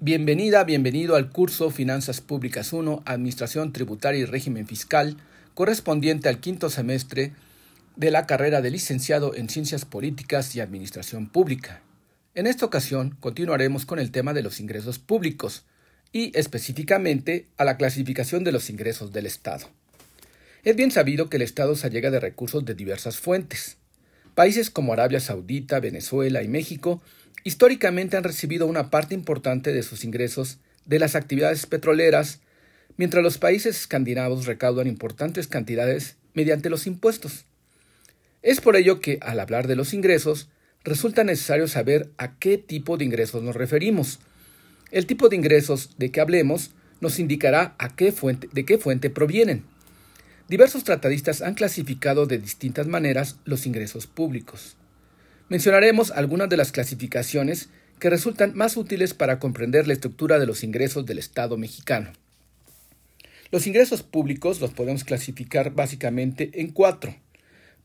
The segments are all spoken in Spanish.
Bienvenida, bienvenido al curso Finanzas Públicas 1, Administración Tributaria y Régimen Fiscal, correspondiente al quinto semestre de la carrera de licenciado en Ciencias Políticas y Administración Pública. En esta ocasión continuaremos con el tema de los ingresos públicos y específicamente a la clasificación de los ingresos del Estado. Es bien sabido que el Estado se allega de recursos de diversas fuentes. Países como Arabia Saudita, Venezuela y México históricamente han recibido una parte importante de sus ingresos de las actividades petroleras, mientras los países escandinavos recaudan importantes cantidades mediante los impuestos. Es por ello que, al hablar de los ingresos, resulta necesario saber a qué tipo de ingresos nos referimos. El tipo de ingresos de que hablemos nos indicará de qué fuente provienen. Diversos tratadistas han clasificado de distintas maneras los ingresos públicos. Mencionaremos algunas de las clasificaciones que resultan más útiles para comprender la estructura de los ingresos del Estado mexicano. Los ingresos públicos los podemos clasificar básicamente en cuatro.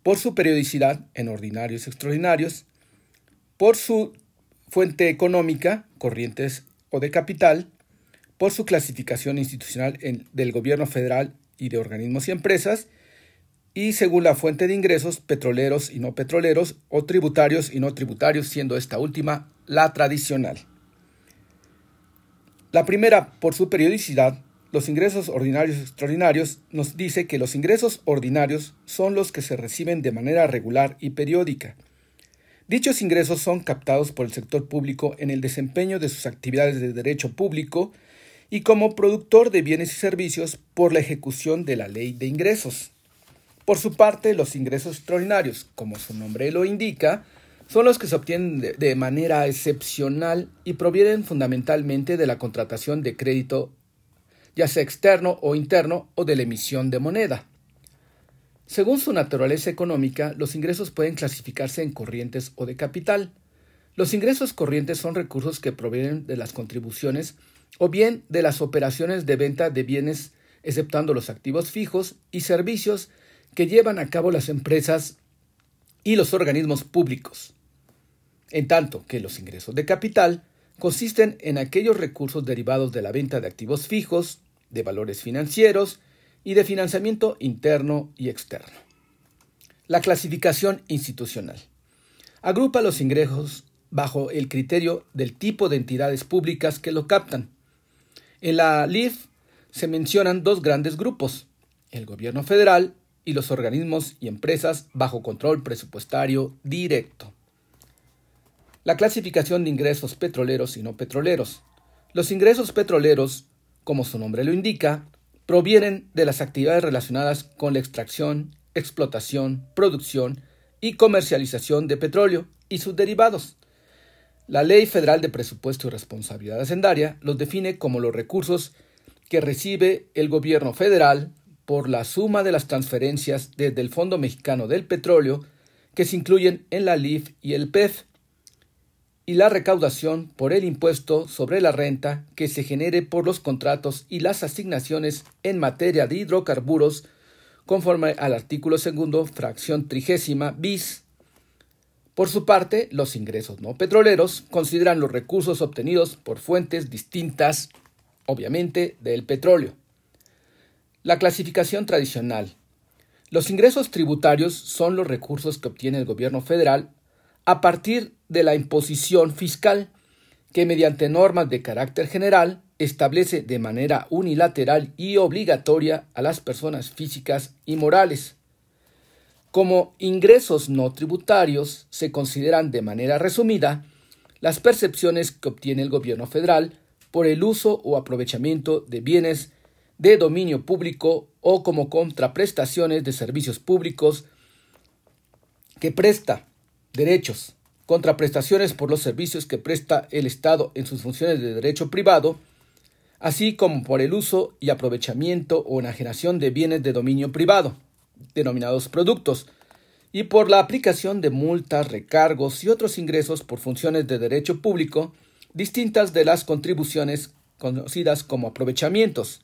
Por su periodicidad, en ordinarios y extraordinarios, por su fuente económica, corrientes o de capital, por su clasificación institucional del gobierno federal y de organismos y empresas, y según la fuente de ingresos, petroleros y no petroleros, o tributarios y no tributarios, siendo esta última la tradicional. La primera, por su periodicidad, los ingresos ordinarios extraordinarios, nos dice que los ingresos ordinarios son los que se reciben de manera regular y periódica. Dichos ingresos son captados por el sector público en el desempeño de sus actividades de derecho público y como productor de bienes y servicios por la ejecución de la ley de ingresos. Por su parte, los ingresos extraordinarios, como su nombre lo indica, son los que se obtienen de, manera excepcional y provienen fundamentalmente de la contratación de crédito, ya sea externo o interno, o de la emisión de moneda. Según su naturaleza económica, los ingresos pueden clasificarse en corrientes o de capital. Los ingresos corrientes son recursos que provienen de las contribuciones o bien de las operaciones de venta de bienes, exceptuando los activos fijos y servicios que llevan a cabo las empresas y los organismos públicos, en tanto que los ingresos de capital consisten en aquellos recursos derivados de la venta de activos fijos, de valores financieros y de financiamiento interno y externo. La clasificación institucional agrupa los ingresos bajo el criterio del tipo de entidades públicas que lo captan. En la LIF se mencionan dos grandes grupos, el gobierno federal y los organismos y empresas bajo control presupuestario directo. La clasificación de ingresos petroleros y no petroleros. Los ingresos petroleros, como su nombre lo indica, provienen de las actividades relacionadas con la extracción, explotación, producción y comercialización de petróleo y sus derivados. La Ley Federal de Presupuesto y Responsabilidad Hacendaria los define como los recursos que recibe el gobierno federal por la suma de las transferencias desde el Fondo Mexicano del Petróleo que se incluyen en la LIF y el PEF, y la recaudación por el impuesto sobre la renta que se genere por los contratos y las asignaciones en materia de hidrocarburos conforme al artículo segundo, fracción trigésima bis. Por su parte, los ingresos no petroleros consideran los recursos obtenidos por fuentes distintas, obviamente, del petróleo. La clasificación tradicional. Los ingresos tributarios son los recursos que obtiene el gobierno federal a partir de la imposición fiscal, que mediante normas de carácter general establece de manera unilateral y obligatoria a las personas físicas y morales. Como ingresos no tributarios se consideran de manera resumida las percepciones que obtiene el gobierno federal por el uso o aprovechamiento de bienes de dominio público o como contraprestaciones de servicios públicos que presta derechos, contraprestaciones por los servicios que presta el Estado en sus funciones de derecho privado, así como por el uso y aprovechamiento o enajenación de bienes de dominio privado, denominados productos, y por la aplicación de multas, recargos y otros ingresos por funciones de derecho público distintas de las contribuciones conocidas como aprovechamientos,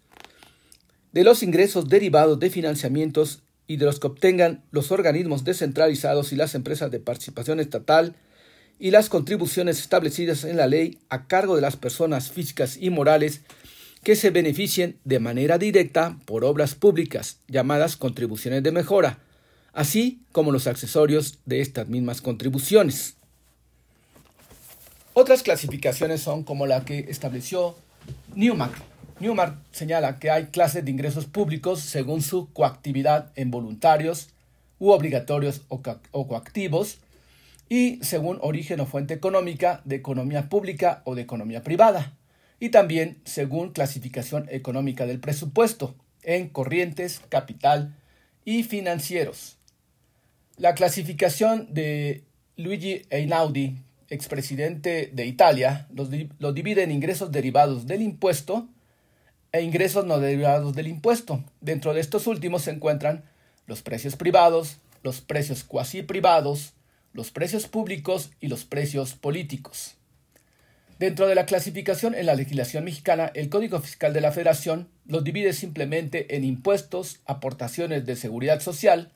de los ingresos derivados de financiamientos y de los que obtengan los organismos descentralizados y las empresas de participación estatal y las contribuciones establecidas en la ley a cargo de las personas físicas y morales que se beneficien de manera directa por obras públicas, llamadas contribuciones de mejora, así como los accesorios de estas mismas contribuciones. Otras clasificaciones son como la que estableció Newmark. Newmark señala que hay clases de ingresos públicos según su coactividad en voluntarios u obligatorios o, coactivos y según origen o fuente económica de economía pública o de economía privada y también según clasificación económica del presupuesto en corrientes, capital y financieros. La clasificación de Luigi Einaudi expresidente de Italia, los, divide en ingresos derivados del impuesto e ingresos no derivados del impuesto. Dentro de estos últimos se encuentran los precios privados, los precios cuasi privados, los precios públicos y los precios políticos. Dentro de la clasificación en la legislación mexicana, el Código Fiscal de la Federación los divide simplemente en impuestos, aportaciones de seguridad social,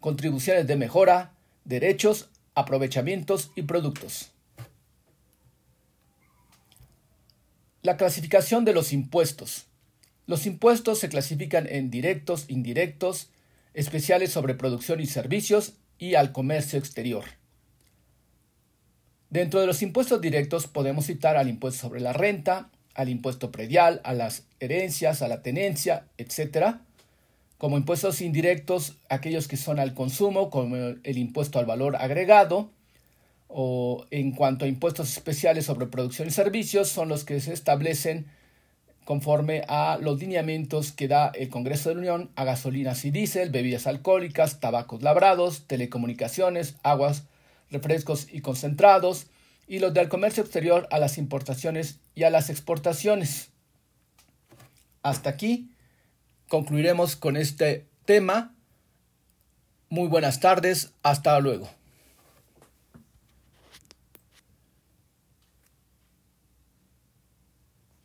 contribuciones de mejora, derechos aprovechamientos y productos. La clasificación de los impuestos. Los impuestos se clasifican en directos, indirectos, especiales sobre producción y servicios y al comercio exterior. Dentro de los impuestos directos podemos citar al impuesto sobre la renta, al impuesto predial, a las herencias, a la tenencia, etc como impuestos indirectos, aquellos que son al consumo, como el impuesto al valor agregado, o en cuanto a impuestos especiales sobre producción y servicios, son los que se establecen conforme a los lineamientos que da el Congreso de la Unión a gasolinas y diésel, bebidas alcohólicas, tabacos labrados, telecomunicaciones, aguas, refrescos y concentrados, y los del comercio exterior a las importaciones y a las exportaciones. Hasta aquí concluiremos con este tema. Muy buenas tardes, hasta luego.